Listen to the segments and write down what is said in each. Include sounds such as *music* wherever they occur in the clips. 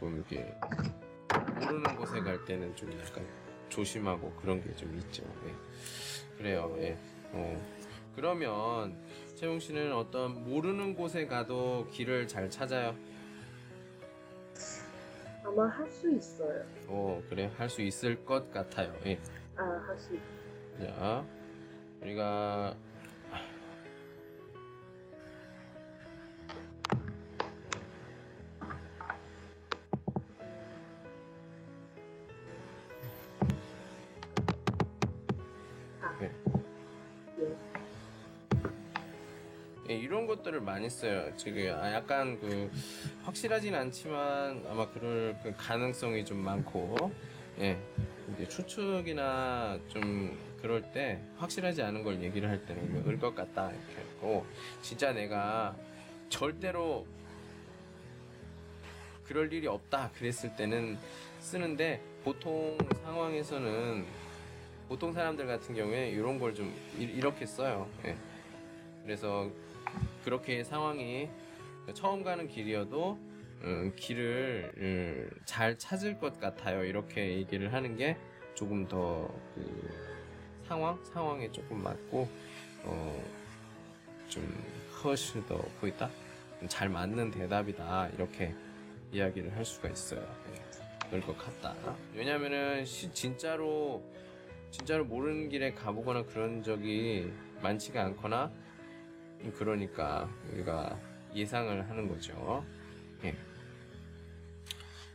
조금 이렇게 모르는 곳에 갈 때는 좀 약간 조심하고 그런 게 좀 있죠. 예. 그래요. 예. 어. 그러면 채용 씨는 어떤 모르는 곳에 가도 길을 잘 찾아요? 아마 할 수 있어요. 어, 그래. 할 수 있을 것 같아요. 예. 아, 할 수 있어요. 자, 우리가 이런 것들을 많이 써요. 지금 아, 약간 그 확실하진 않지만 아마 그럴 그 가능성이 좀 많고, 예, 이제 추측이나 좀 그럴 때 확실하지 않은 걸 얘기를 할 때는 을것 같다 이렇게 하고, 진짜 내가 절대로 그럴 일이 없다 그랬을 때는 쓰는데 보통 상황에서는 보통 사람들 같은 경우에 이런 걸 좀 이렇게 써요. 예. 그래서 그렇게 상황이 처음 가는 길이어도 음, 길을 음, 잘 찾을 것 같아요. 이렇게 얘기를 하는 게 조금 더 그 상황 상황에 조금 맞고 어, 좀 훨씬 더 보이다 잘 맞는 대답이다 이렇게 이야기를 할 수가 있어요. 그럴 것 같다. 왜냐면은 시- 진짜로 진짜로 모르는 길에 가보거나 그런 적이 많지가 않거나 그러니까 우리가 예상을 하는 거죠. 예.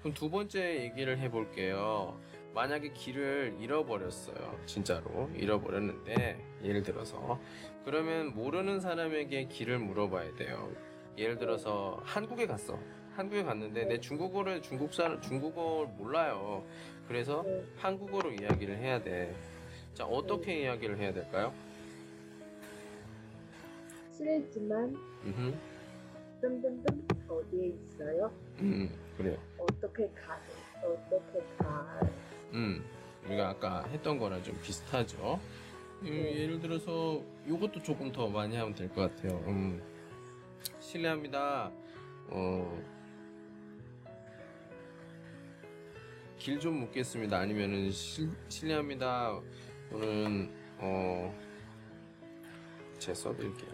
그럼 두 번째 얘기를 해볼게요. 만약에 길을 잃어버렸어요. 진짜로 잃어버렸는데 예를 들어서 그러면 모르는 사람에게 길을 물어봐야 돼요. 예를 들어서 한국에 갔어. 한국에 갔는데 내 중국어를 중국 사람 중국어 몰라요. 그래서 네. 한국어로 이야기를 해야 돼. 자 어떻게 이야기를 해야 될까요? 실례지만 음, 뜸뜸뜸 어디에 있어요? 음, 그래요. 어떻게 가요? 어떻게 가? 음, 우리가 아까 했던 거랑 좀 비슷하죠. 음, 예를 들어서 이것도 조금 더 많이 하면 될 것 같아요. 음, 실례합니다. 어, 길 좀 묻겠습니다. 아니면은 실, 실례합니다. 저는 어, 제 써드릴게요.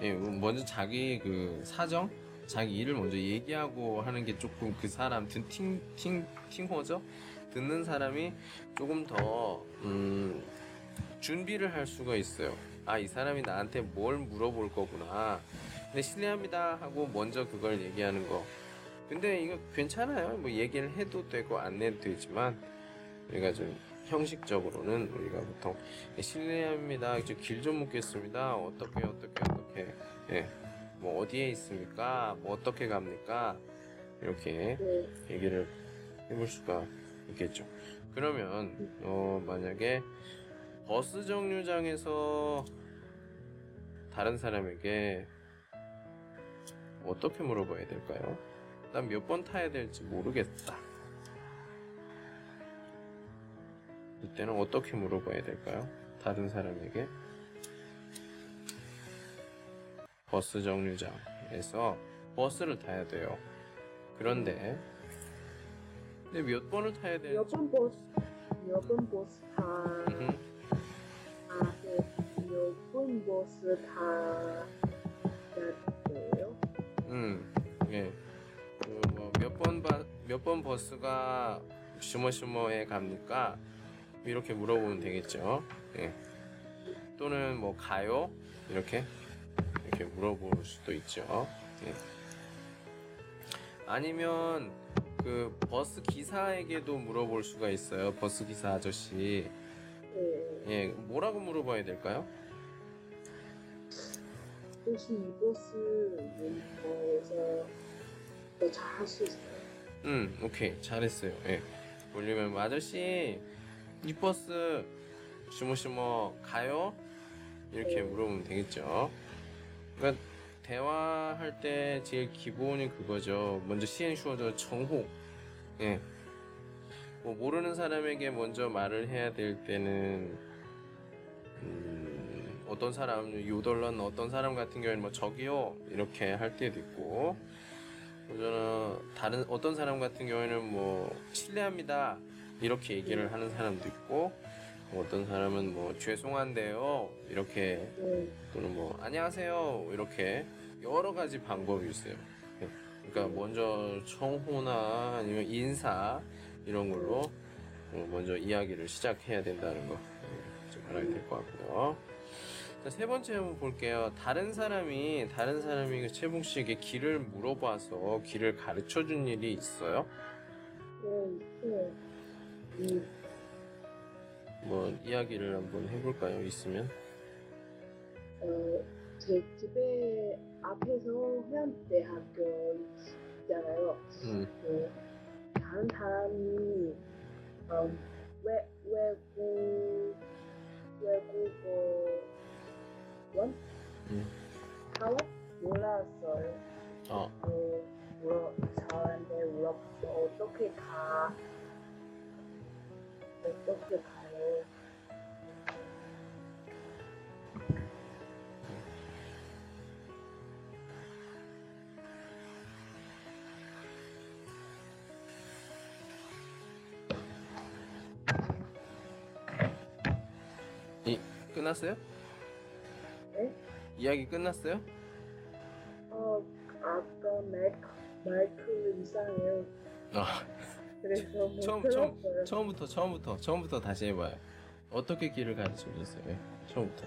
예, 먼저 자기 그 사정, 자기 일을 먼저 얘기하고 하는 게 조금 그 사람 든 팅, 팅, 팅호죠? 듣는 사람이 조금 더, 음, 준비를 할 수가 있어요. 아, 이 사람이 나한테 뭘 물어볼 거구나. 근데 실례합니다 하고 먼저 그걸 얘기하는 거. 근데 이거 괜찮아요. 뭐 얘기를 해도 되고 안 해도 되지만, 좀 형식적으로는 우리가 보통 실례합니다. 길 좀 묻겠습니다. 어떻게 어떻게 어떻게 예. 뭐 어디에 있습니까? 뭐 어떻게 갑니까? 이렇게 네. 얘기를 해볼 수가 있겠죠. 그러면 어 만약에 버스 정류장에서 다른 사람에게 어떻게 물어봐야 될까요? 난 몇 번 타야 될지 모르겠다. 이때는 어떻게 물어봐야 될까요? 다른 사람에게 버스 정류장에서 버스를 타야 돼요. 그런데 근데 몇 번을 타야 되는지 몇번 버스 몇번 버스 타? 아, 네. 몇번 버스 타야 돼요? 음, 예. 그뭐 몇번 몇 번 버스가 슈머슈머에 갑니까? 이렇게 물어보면 되겠죠. 예. 또는 뭐 가요? 이렇게 이렇게 물어볼 수도 있죠. 예. 아니면 그 버스 기사에게도 물어볼 수가 있어요. 버스 기사 아저씨. 네. 예, 뭐라고 물어봐야 될까요? 혹시 이 버스 더 잘할 수 있어요? 음, 오케이. 잘했어요. 예. 올리면 뭐, 아저씨, 이 버스 슈머슈머 가요? 이렇게 네. 물어보면 되겠죠. 그러니까 대화할 때 제일 기본이 그거죠. 먼저 시행슈어저 정호. 예. 뭐 모르는 사람에게 먼저 말을 해야 될 때는 음, 어떤 사람 요덜런 어떤 사람 같은 경우에는 뭐 저기요 이렇게 할 때도 있고 저는 다른 어떤 사람 같은 경우에는 뭐 실례합니다 이렇게 얘기를 하는 사람도 있고 뭐 어떤 사람은 뭐 죄송한데요 이렇게 네. 또는 뭐 안녕하세요 이렇게 여러 가지 방법이 있어요. 네. 그러니까 먼저 청호나 아니면 인사 이런 걸로 어, 먼저 이야기를 시작해야 된다는 거 네, 좀 알아야 될 것 같고요. 자, 세 번째 한번 볼게요. 다른 사람이 다른 사람이 그 채봉 씨에게 길을 물어봐서 길을 가르쳐 준 일이 있어요? 네, 네. 음, 뭐 이야기를 한번 해볼까요? 있으면? 어, 제 집에 앞에서 해안대학교 있잖아요. 음, 그 다른 사람이 어, 외 외국 외국어 원 음. 사원 몰랐어요. 어, 그 물어 저한테 물어봤어 어떻게 가 어떻게 가요? 이 끝났어요? 네? 이야기 끝났어요? 어 아까 마이크 마이크 이상해요. 아. 그래서 못 처음- 들었어요. 처음부터 처음부터 처음부터 다시 해봐요. 어떻게 길을 가르쳐? 예, 처음부터.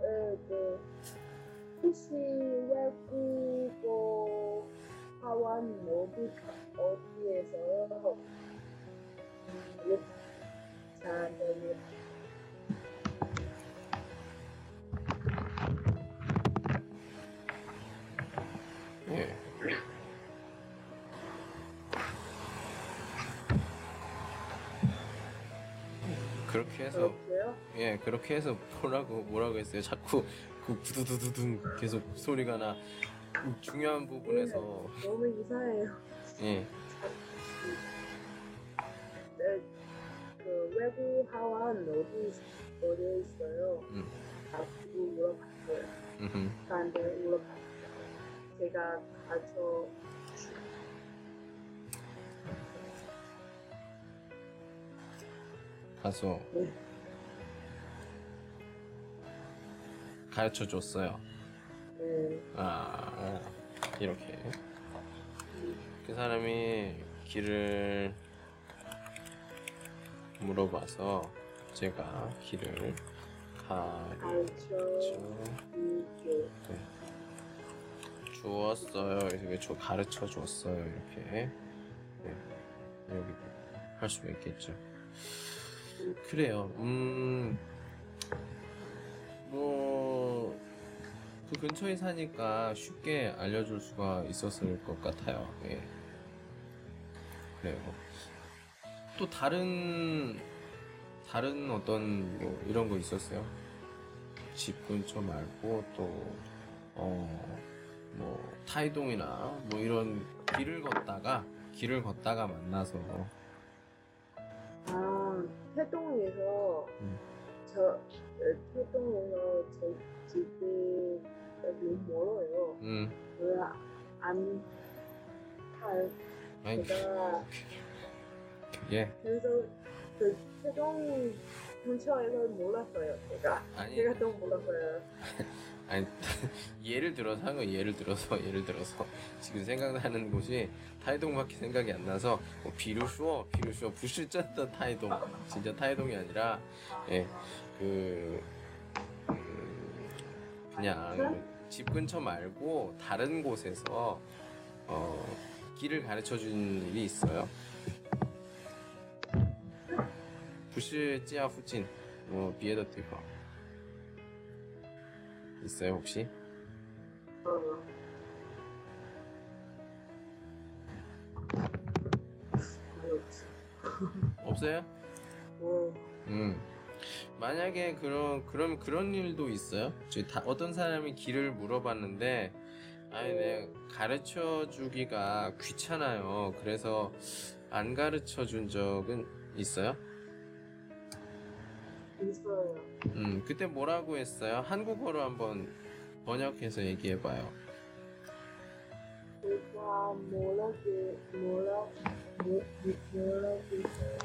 네, 그 혹시 외국어 하원 어디 어디에서 음, 잘안 해서 그렇고요. 예 그렇게 해서 뭐라고 뭐라고 했어요? 자꾸 그 구두두두둥 계속 소리가 나. 그 중요한 부분에서 너무 이상해요. 예 네, 그 외국 하원 어디 어디에 있어요? 음. 아, 물어봤어요. 음흠. 저한테 물어봤어요. 제가 가서 가서 네. 가르쳐 줬어요. 네, 아 이렇게 그 사람이 길을 물어봐서 제가 길을 가르쳐 줄게. 주었어요. 이렇게 저 가르쳐 줬어요. 이렇게 네. 여기 할 수가 있겠죠. 그래요. 음, 뭐, 그 근처에 사니까 쉽게 알려줄 수가 있었을 것 같아요. 예. 그래요. 또 다른, 다른 어떤 뭐 이런 거 있었어요? 집 근처 말고 또, 어, 뭐, 타이동이나 뭐 이런 길을 걷다가, 길을 걷다가 만나서, 아, 태동에서 음. 저 어, 태동에서 제 집이 너무 멀어요. 음, 왜안 탈? 아니, 제가 예. 그래서 그 태동 근처에서 몰랐어요. 제가 아니, 제가 너무 몰랐어요. *laughs* 아니 *laughs* 예를 들어서 한거 예를 들어서 *laughs* 예를 들어서. 지금 생각나는 곳이 타이동밖에 생각이 안 나서 뭐 비루쇼 비루쇼 부실전던 타이동. 진짜 타이동이 아니라 예그 음, 그냥 집 근처 말고 다른 곳에서 어 길을 가르쳐 준 일이 있어요. 부실 찌아 후진. 뭐 비에더 티퍼 있어요 혹시? 없어요? 어. 음. 만약에 그런 그런 그런 일도 있어요. 저희 다 어떤 사람이 길을 물어봤는데 아니 내 가르쳐 주기가 귀찮아요. 그래서 안 가르쳐 준 적은 있어요? 있어요. 음, 그때 뭐라고 했어요? 한국어로 한번 번역해서 얘기해봐요. 제가 뭐라고 뭐라 뭐 뭐라고 했어요.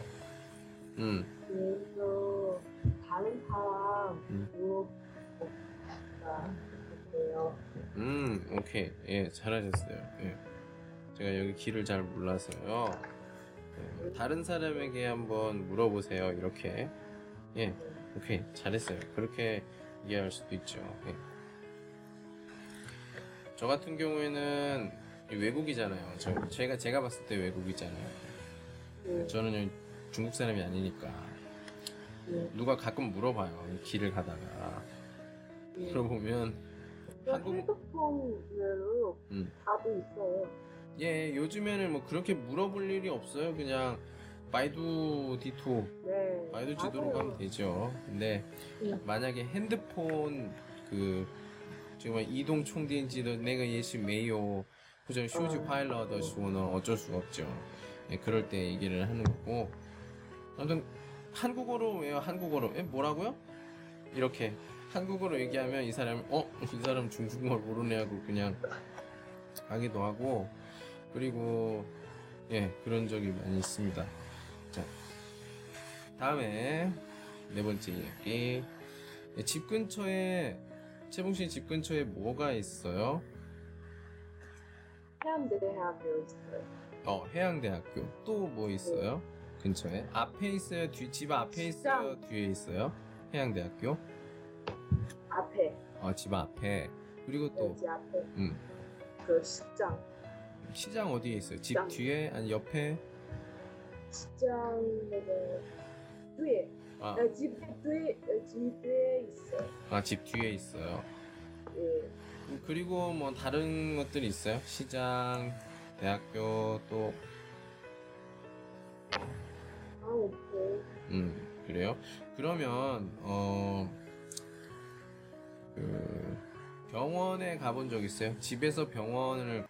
음, 그래서 다른 사람 음. 물어보다 그래요. 음, 오케이. 예, 잘하셨어요. 예. 제가 여기 길을 잘 몰라서요. 예, 다른 사람에게 한번 물어보세요. 이렇게. 예, 오케이. 잘했어요. 그렇게 이해할 수도 있죠. 예. 저 같은 경우에는 외국이잖아요. 저, 제가, 제가 봤을 때 외국이잖아요. 네, 저는 중국 사람이 아니니까. 네, 누가 가끔 물어봐요. 이 길을 가다가. 네. 물어보면, 그 한국- 핸드폰으로 음. 답이 있어요. 예, 요즘에는 뭐 그렇게 물어볼 일이 없어요. 그냥 바이두 디토, 네. 바이두 지도로 맞아요. 가면 되죠. 근데 네. 만약에 핸드폰 그 지금 이동 총電지도 내가 예시 메요 후전 쇼즈 어. 파일러 더 주어는 어쩔 수가 없죠. 예, 그럴 때 얘기를 하는 거고. 아무튼 한국어로 왜요? 한국어로 예, 뭐라고요? 이렇게 한국어로 얘기하면 이 사람 어? 이 사람 중국말 모르네 하고 그냥 하기도 하고 그리고 예 그런 적이 많이 있습니다. 자 다음에 네 번째 이야기 예, 집 근처에 채봉 씨 집 근처에 뭐가 있어요? 해양대학교 있어요. 어 해양대학교 또 뭐 있어요? 근처에 앞에 있어요? 뒤 집 앞에 있어요? 뒤에 있어요? 해양대학교 앞에, 어 집 앞에 그리고 또 네, 집 앞에 음, 그 시장, 시장 어디에 있어요? 집 시장. 뒤에 아니 옆에 시장 그 뒤에, 아, 네, 집 뒤에, 네, 집 뒤에 있어요. 아, 집 뒤에 있어요. 예, 음, 그리고 뭐 다른 것들이 있어요? 시장, 대학교 또 아 오케이. 음, 그래요? 그러면 어, 그 병원에 가본 적 있어요? 집에서 병원을